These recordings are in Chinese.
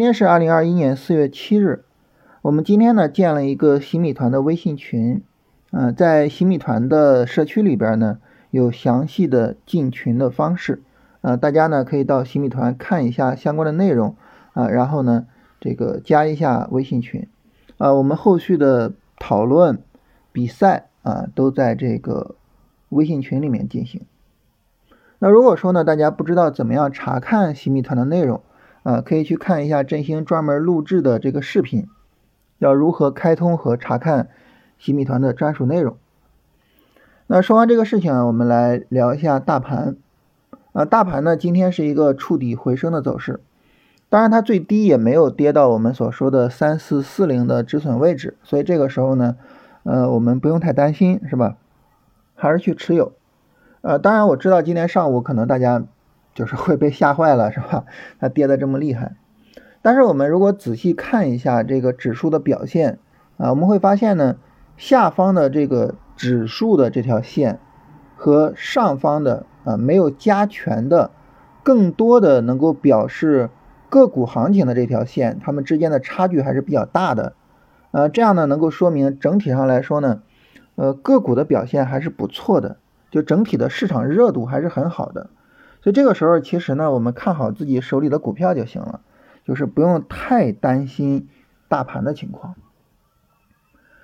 今天是二零二一年四月七日，我们今天呢建了一个洗米团的微信群，嗯，在洗米团的社区里边呢有详细的进群的方式，呃，大家呢可以到洗米团看一下相关的内容啊，然后呢这个加一下微信群，啊，我们后续的讨论、比赛啊都在这个微信群里面进行。那如果说呢大家不知道怎么样查看洗米团的内容，啊，可以去看一下振兴专门录制的这个视频，要如何开通和查看洗米团的专属内容。那说完这个事情啊，我们来聊一下大盘。啊，大盘呢今天是一个触底回升的走势，当然它最低也没有跌到我们所说的三四四零的止损位置，所以这个时候呢，呃，我们不用太担心，是吧？还是去持有。呃，当然我知道今天上午可能大家。就是会被吓坏了，是吧？它跌的这么厉害，但是我们如果仔细看一下这个指数的表现啊，我们会发现呢，下方的这个指数的这条线和上方的啊没有加权的，更多的能够表示个股行情的这条线，它们之间的差距还是比较大的，呃，这样呢能够说明整体上来说呢，呃，个股的表现还是不错的，就整体的市场热度还是很好的。所以这个时候，其实呢，我们看好自己手里的股票就行了，就是不用太担心大盘的情况。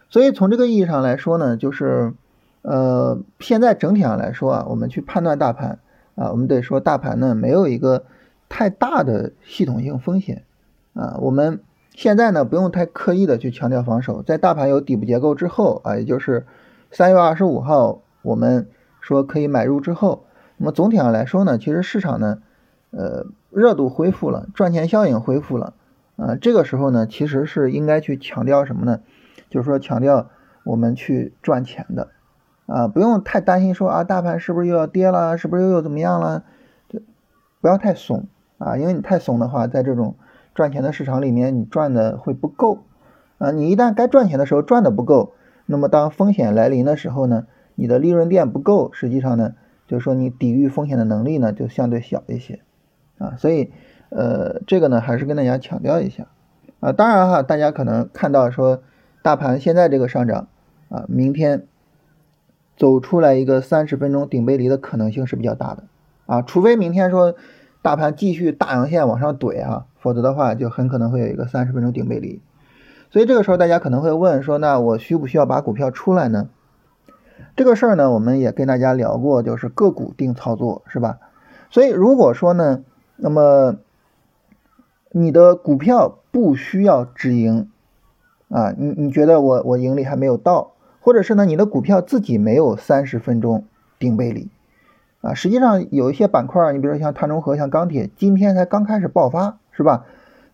所以从这个意义上来说呢，就是，呃，现在整体上来说啊，我们去判断大盘啊，我们得说大盘呢没有一个太大的系统性风险啊。我们现在呢不用太刻意的去强调防守，在大盘有底部结构之后啊，也就是三月二十五号我们说可以买入之后。那么总体上来说呢，其实市场呢，呃，热度恢复了，赚钱效应恢复了，啊，这个时候呢，其实是应该去强调什么呢？就是说强调我们去赚钱的，啊，不用太担心说啊，大盘是不是又要跌了，是不是又又怎么样了？就不要太怂啊，因为你太怂的话，在这种赚钱的市场里面，你赚的会不够，啊，你一旦该赚钱的时候赚的不够，那么当风险来临的时候呢，你的利润垫不够，实际上呢。就是说，你抵御风险的能力呢，就相对小一些，啊，所以，呃，这个呢，还是跟大家强调一下，啊，当然哈，大家可能看到说，大盘现在这个上涨，啊，明天走出来一个三十分钟顶背离的可能性是比较大的，啊，除非明天说大盘继续大阳线往上怼啊，否则的话就很可能会有一个三十分钟顶背离，所以这个时候大家可能会问说，那我需不需要把股票出来呢？这个事儿呢，我们也跟大家聊过，就是个股定操作，是吧？所以如果说呢，那么你的股票不需要止盈啊，你你觉得我我盈利还没有到，或者是呢，你的股票自己没有三十分钟顶背离啊，实际上有一些板块，你比如说像碳中和、像钢铁，今天才刚开始爆发，是吧？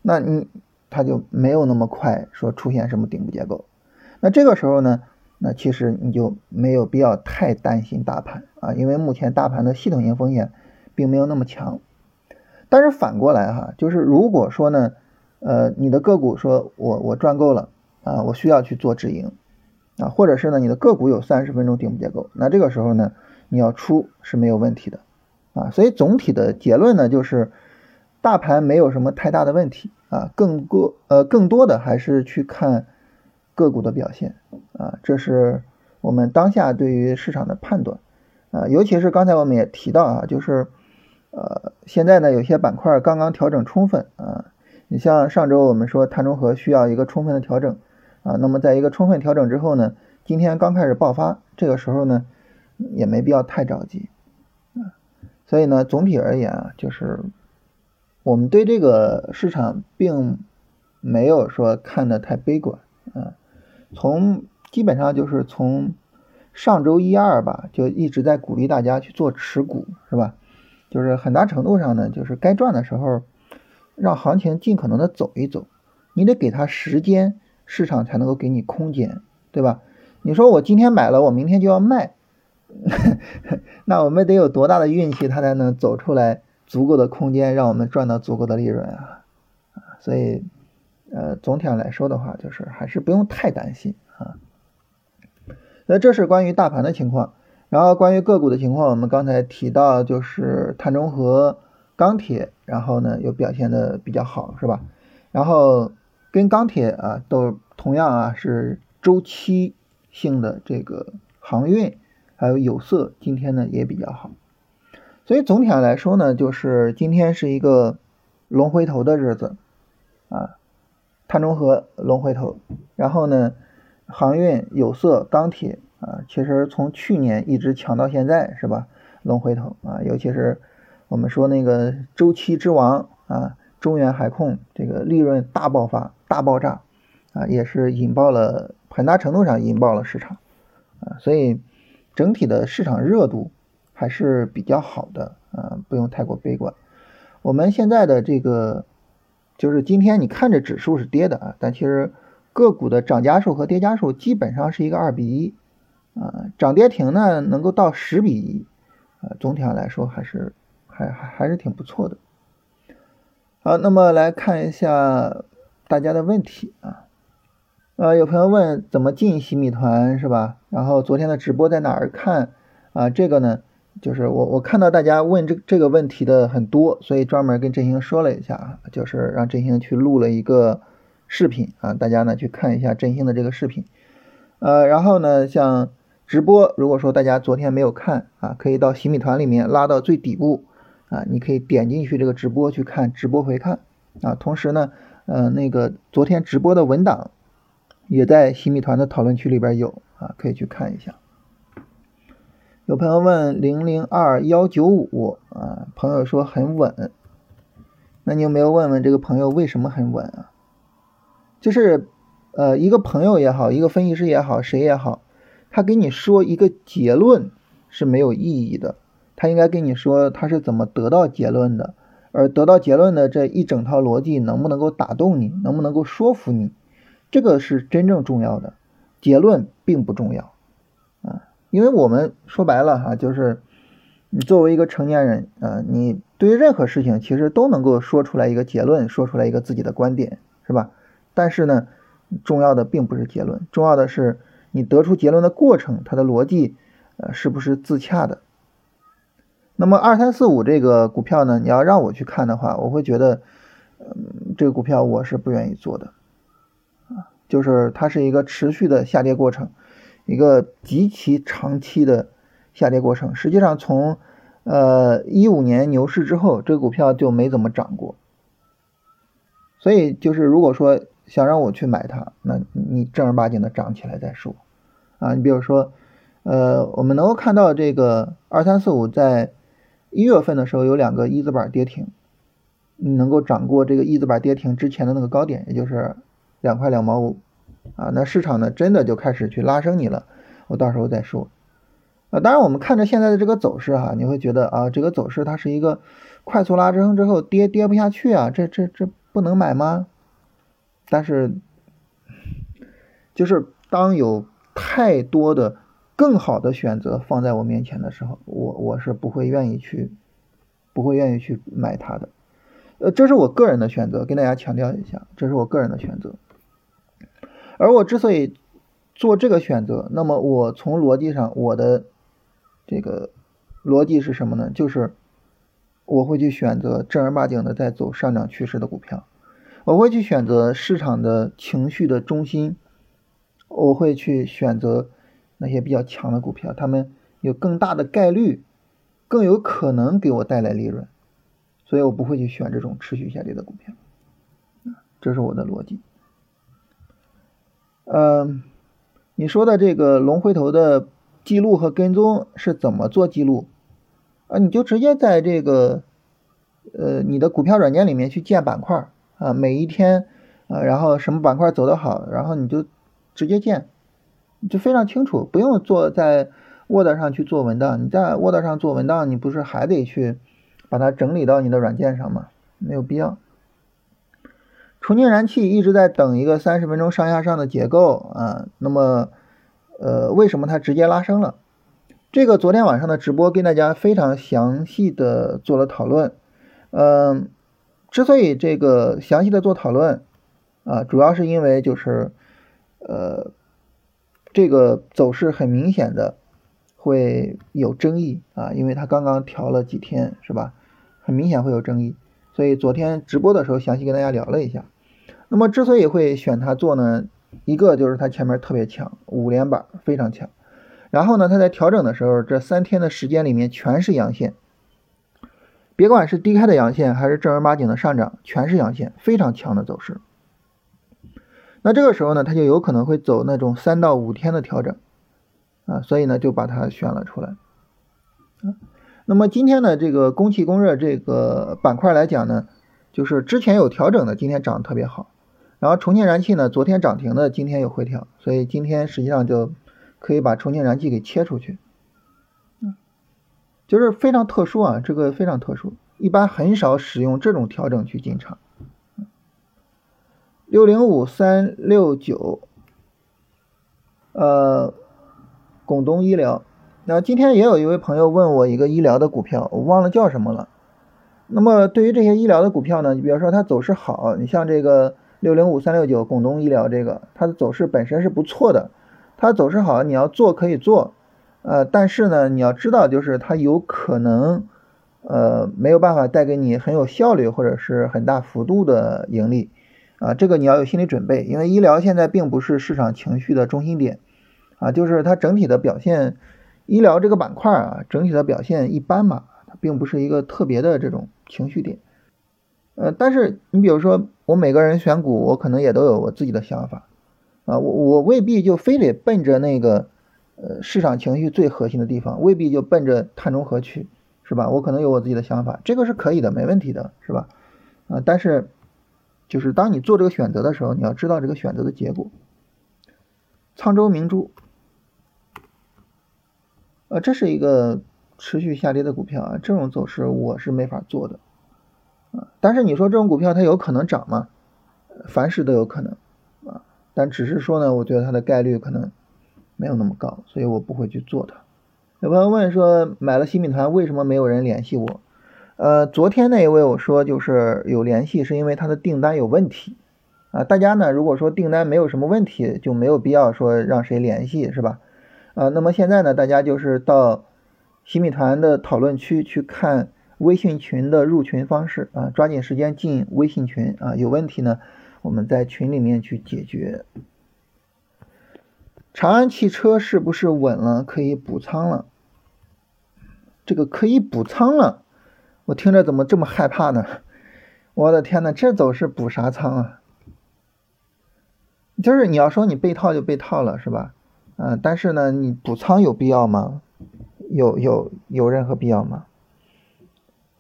那你它就没有那么快说出现什么顶部结构，那这个时候呢？那其实你就没有必要太担心大盘啊，因为目前大盘的系统性风险并没有那么强。但是反过来哈，就是如果说呢，呃，你的个股说我我赚够了啊，我需要去做止盈啊，或者是呢，你的个股有三十分钟顶部结构，那这个时候呢，你要出是没有问题的啊。所以总体的结论呢，就是大盘没有什么太大的问题啊，更多呃更多的还是去看。个股的表现啊，这是我们当下对于市场的判断啊，尤其是刚才我们也提到啊，就是呃现在呢有些板块刚刚调整充分啊，你像上周我们说碳中和需要一个充分的调整啊，那么在一个充分调整之后呢，今天刚开始爆发，这个时候呢也没必要太着急啊，所以呢总体而言啊，就是我们对这个市场并没有说看的太悲观啊。从基本上就是从上周一二吧，就一直在鼓励大家去做持股，是吧？就是很大程度上呢，就是该赚的时候，让行情尽可能的走一走，你得给它时间，市场才能够给你空间，对吧？你说我今天买了，我明天就要卖，那我们得有多大的运气，它才能走出来足够的空间，让我们赚到足够的利润啊？所以。呃，总体上来说的话，就是还是不用太担心啊。那这是关于大盘的情况，然后关于个股的情况，我们刚才提到就是碳中和、钢铁，然后呢又表现的比较好，是吧？然后跟钢铁啊都同样啊是周期性的这个航运，还有有色，今天呢也比较好。所以总体上来说呢，就是今天是一个龙回头的日子啊，碳中和龙回头，然后呢，航运、有色、钢铁啊，其实从去年一直强到现在是吧？龙回头啊，尤其是我们说那个周期之王啊。中原海控这个利润大爆发、大爆炸啊，也是引爆了很大程度上引爆了市场啊，所以整体的市场热度还是比较好的啊，不用太过悲观。我们现在的这个就是今天你看着指数是跌的啊，但其实个股的涨家数和跌家数基本上是一个二比一啊，涨跌停呢能够到十比一啊，总体上来说还是还还还是挺不错的。好，那么来看一下大家的问题啊，呃，有朋友问怎么进洗米团是吧？然后昨天的直播在哪儿看啊？这个呢，就是我我看到大家问这这个问题的很多，所以专门跟振兴说了一下啊，就是让振兴去录了一个视频啊，大家呢去看一下振兴的这个视频，呃，然后呢，像直播，如果说大家昨天没有看啊，可以到洗米团里面拉到最底部。啊，你可以点进去这个直播去看直播回看啊。同时呢，呃，那个昨天直播的文档也在洗米团的讨论区里边有啊，可以去看一下。有朋友问零零二幺九五啊，朋友说很稳，那你有没有问问这个朋友为什么很稳啊？就是呃，一个朋友也好，一个分析师也好，谁也好，他给你说一个结论是没有意义的。他应该跟你说他是怎么得到结论的，而得到结论的这一整套逻辑能不能够打动你，能不能够说服你，这个是真正重要的。结论并不重要，因为我们说白了哈，就是你作为一个成年人啊，你对于任何事情其实都能够说出来一个结论，说出来一个自己的观点，是吧？但是呢，重要的并不是结论，重要的是你得出结论的过程，它的逻辑呃是不是自洽的。那么二三四五这个股票呢，你要让我去看的话，我会觉得，嗯，这个股票我是不愿意做的，啊，就是它是一个持续的下跌过程，一个极其长期的下跌过程。实际上从呃一五年牛市之后，这个股票就没怎么涨过。所以就是如果说想让我去买它，那你正儿八经的涨起来再说，啊，你比如说，呃，我们能够看到这个二三四五在。一月份的时候有两个一字板跌停，你能够涨过这个一字板跌停之前的那个高点，也就是两块两毛五啊。那市场呢真的就开始去拉升你了，我到时候再说。啊，当然我们看着现在的这个走势哈，你会觉得啊，这个走势它是一个快速拉升之后跌跌不下去啊，这这这不能买吗？但是就是当有太多的。更好的选择放在我面前的时候，我我是不会愿意去，不会愿意去买它的。呃，这是我个人的选择，跟大家强调一下，这是我个人的选择。而我之所以做这个选择，那么我从逻辑上，我的这个逻辑是什么呢？就是我会去选择正儿八经的在走上涨趋势的股票，我会去选择市场的情绪的中心，我会去选择。那些比较强的股票，他们有更大的概率，更有可能给我带来利润，所以我不会去选这种持续下跌的股票，这是我的逻辑。嗯，你说的这个龙回头的记录和跟踪是怎么做记录？啊，你就直接在这个呃你的股票软件里面去建板块啊，每一天啊，然后什么板块走得好，然后你就直接建。就非常清楚，不用做在 Word 上去做文档。你在 Word 上做文档，你不是还得去把它整理到你的软件上吗？没有必要。重庆燃气一直在等一个三十分钟上下上的结构啊，那么呃，为什么它直接拉升了？这个昨天晚上的直播跟大家非常详细的做了讨论。嗯，之所以这个详细的做讨论啊，主要是因为就是呃。这个走势很明显的会有争议啊，因为它刚刚调了几天，是吧？很明显会有争议，所以昨天直播的时候详细跟大家聊了一下。那么之所以会选它做呢，一个就是它前面特别强，五连板非常强。然后呢，它在调整的时候，这三天的时间里面全是阳线，别管是低开的阳线还是正儿八经的上涨，全是阳线，非常强的走势。那这个时候呢，它就有可能会走那种三到五天的调整啊，所以呢就把它选了出来。啊，那么今天的，这个供气供热这个板块来讲呢，就是之前有调整的，今天涨得特别好。然后重庆燃气呢，昨天涨停的，今天有回调，所以今天实际上就。可以把重庆燃气给切出去，嗯，就是非常特殊啊，这个非常特殊，一般很少使用这种调整去进场。六零五三六九，呃，广东医疗，那今天也有一位朋友问我一个医疗的股票，我忘了叫什么了。那么对于这些医疗的股票呢，你比如说它走势好，你像这个六零五三六九广东医疗这个，它的走势本身是不错的。它走势好，你要做可以做，呃，但是呢，你要知道，就是它有可能，呃，没有办法带给你很有效率或者是很大幅度的盈利，啊，这个你要有心理准备，因为医疗现在并不是市场情绪的中心点，啊，就是它整体的表现，医疗这个板块啊，整体的表现一般嘛，它并不是一个特别的这种情绪点，呃，但是你比如说我每个人选股，我可能也都有我自己的想法。啊，我我未必就非得奔着那个，呃，市场情绪最核心的地方，未必就奔着碳中和去，是吧？我可能有我自己的想法，这个是可以的，没问题的，是吧？啊，但是，就是当你做这个选择的时候，你要知道这个选择的结果。沧州明珠，呃，这是一个持续下跌的股票啊，这种走势我是没法做的，啊，但是你说这种股票它有可能涨吗？凡事都有可能啊。但只是说呢，我觉得它的概率可能没有那么高，所以我不会去做它。有朋友问说，买了新米团为什么没有人联系我？呃，昨天那一位我说就是有联系，是因为他的订单有问题啊。大家呢，如果说订单没有什么问题，就没有必要说让谁联系，是吧？啊，那么现在呢，大家就是到新米团的讨论区去看微信群的入群方式啊，抓紧时间进微信群啊，有问题呢。我们在群里面去解决。长安汽车是不是稳了？可以补仓了？这个可以补仓了，我听着怎么这么害怕呢？我的天呐，这走势补啥仓啊？就是你要说你被套就被套了是吧？嗯，但是呢，你补仓有必要吗？有有有任何必要吗？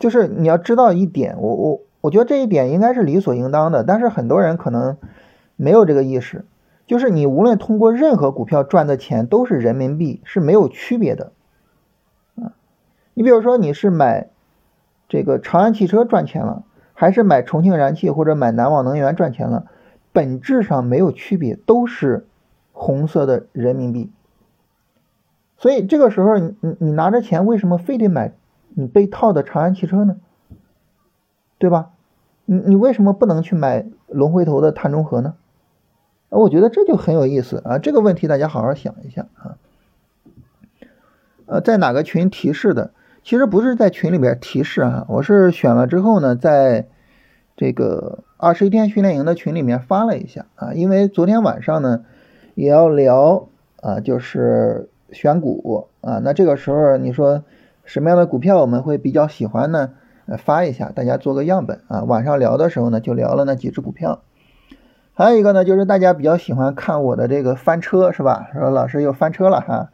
就是你要知道一点，我我。我觉得这一点应该是理所应当的，但是很多人可能没有这个意识，就是你无论通过任何股票赚的钱都是人民币，是没有区别的，啊，你比如说你是买这个长安汽车赚钱了，还是买重庆燃气或者买南网能源赚钱了，本质上没有区别，都是红色的人民币，所以这个时候你你你拿着钱为什么非得买你被套的长安汽车呢？对吧？你你为什么不能去买龙回头的碳中和呢？啊，我觉得这就很有意思啊！这个问题大家好好想一下啊。呃，在哪个群提示的？其实不是在群里边提示啊，我是选了之后呢，在这个二十一天训练营的群里面发了一下啊。因为昨天晚上呢也要聊啊，就是选股啊。那这个时候你说什么样的股票我们会比较喜欢呢？发一下，大家做个样本啊。晚上聊的时候呢，就聊了那几只股票。还有一个呢，就是大家比较喜欢看我的这个翻车，是吧？说老师又翻车了哈，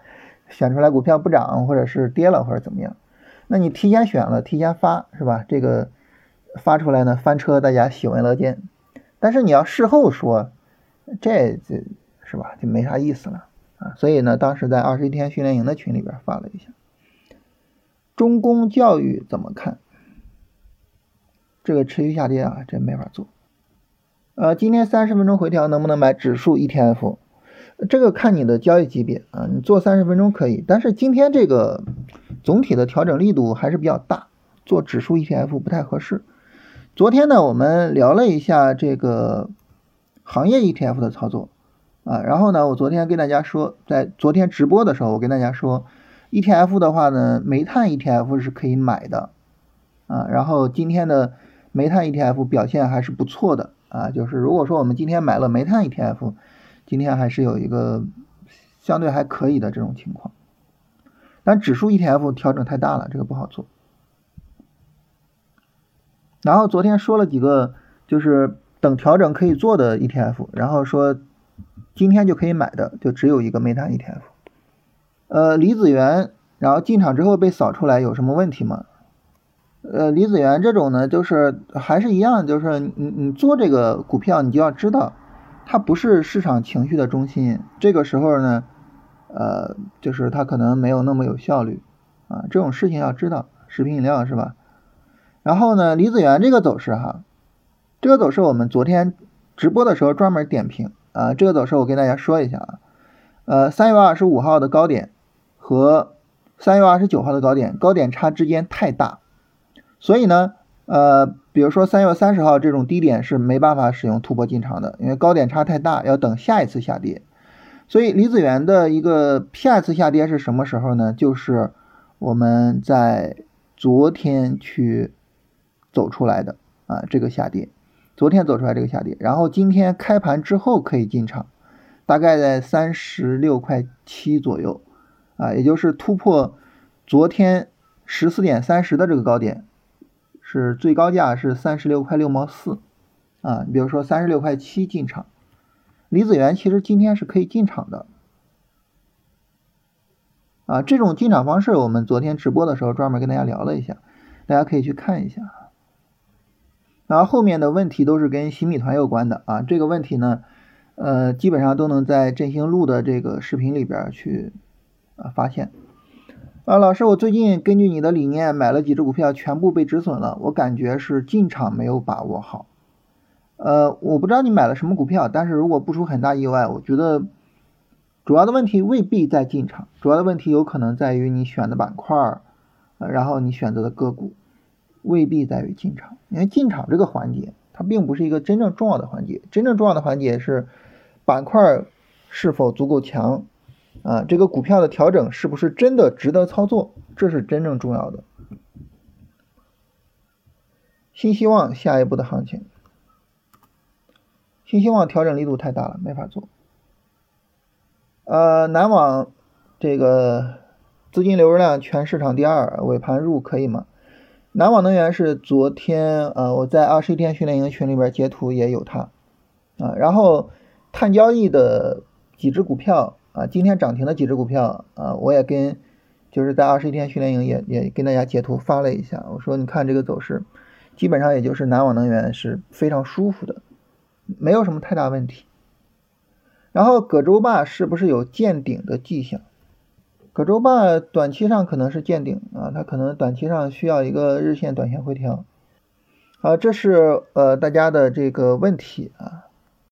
选出来股票不涨，或者是跌了，或者怎么样？那你提前选了，提前发，是吧？这个发出来呢，翻车大家喜闻乐见。但是你要事后说，这这是吧？就没啥意思了啊。所以呢，当时在二十一天训练营的群里边发了一下。中公教育怎么看？这个持续下跌啊，这没法做。呃，今天三十分钟回调能不能买指数 ETF？这个看你的交易级别啊，你做三十分钟可以，但是今天这个总体的调整力度还是比较大，做指数 ETF 不太合适。昨天呢，我们聊了一下这个行业 ETF 的操作啊，然后呢，我昨天跟大家说，在昨天直播的时候，我跟大家说，ETF 的话呢，煤炭 ETF 是可以买的啊，然后今天的。煤炭 ETF 表现还是不错的啊，就是如果说我们今天买了煤炭 ETF，今天还是有一个相对还可以的这种情况。但指数 ETF 调整太大了，这个不好做。然后昨天说了几个，就是等调整可以做的 ETF，然后说今天就可以买的，就只有一个煤炭 ETF。呃，李子源，然后进场之后被扫出来有什么问题吗？呃，李子源这种呢，就是还是一样，就是你你做这个股票，你就要知道，它不是市场情绪的中心。这个时候呢，呃，就是它可能没有那么有效率啊，这种事情要知道。食品饮料是吧？然后呢，李子源这个走势哈，这个走势我们昨天直播的时候专门点评啊，这个走势我跟大家说一下啊，呃，三月二十五号的高点。和三月二十九号的高点高点差之间太大，所以呢，呃，比如说三月三十号这种低点是没办法使用突破进场的，因为高点差太大，要等下一次下跌。所以离子源的一个下一次下跌是什么时候呢？就是我们在昨天去走出来的啊，这个下跌，昨天走出来这个下跌，然后今天开盘之后可以进场，大概在三十六块七左右。啊，也就是突破昨天十四点三十的这个高点，是最高价是三十六块六毛四啊。你比如说三十六块七进场，离子源其实今天是可以进场的啊。这种进场方式我们昨天直播的时候专门跟大家聊了一下，大家可以去看一下。然后后面的问题都是跟洗米团有关的啊。这个问题呢，呃，基本上都能在振兴路的这个视频里边去。啊，发现啊，老师，我最近根据你的理念买了几只股票，全部被止损了。我感觉是进场没有把握好。呃，我不知道你买了什么股票，但是如果不出很大意外，我觉得主要的问题未必在进场，主要的问题有可能在于你选的板块，然后你选择的个股，未必在于进场。因为进场这个环节，它并不是一个真正重要的环节，真正重要的环节是板块是否足够强。啊，这个股票的调整是不是真的值得操作？这是真正重要的。新希望下一步的行情，新希望调整力度太大了，没法做。呃，南网这个资金流入量全市场第二，尾盘入可以吗？南网能源是昨天呃我在二十一天训练营群里边截图也有它啊，然后碳交易的几只股票。啊，今天涨停的几只股票啊，我也跟就是在二十一天训练营也也跟大家截图发了一下，我说你看这个走势，基本上也就是南网能源是非常舒服的，没有什么太大问题。然后葛洲坝是不是有见顶的迹象？葛洲坝短期上可能是见顶啊，它可能短期上需要一个日线、短线回调。好，这是呃大家的这个问题啊。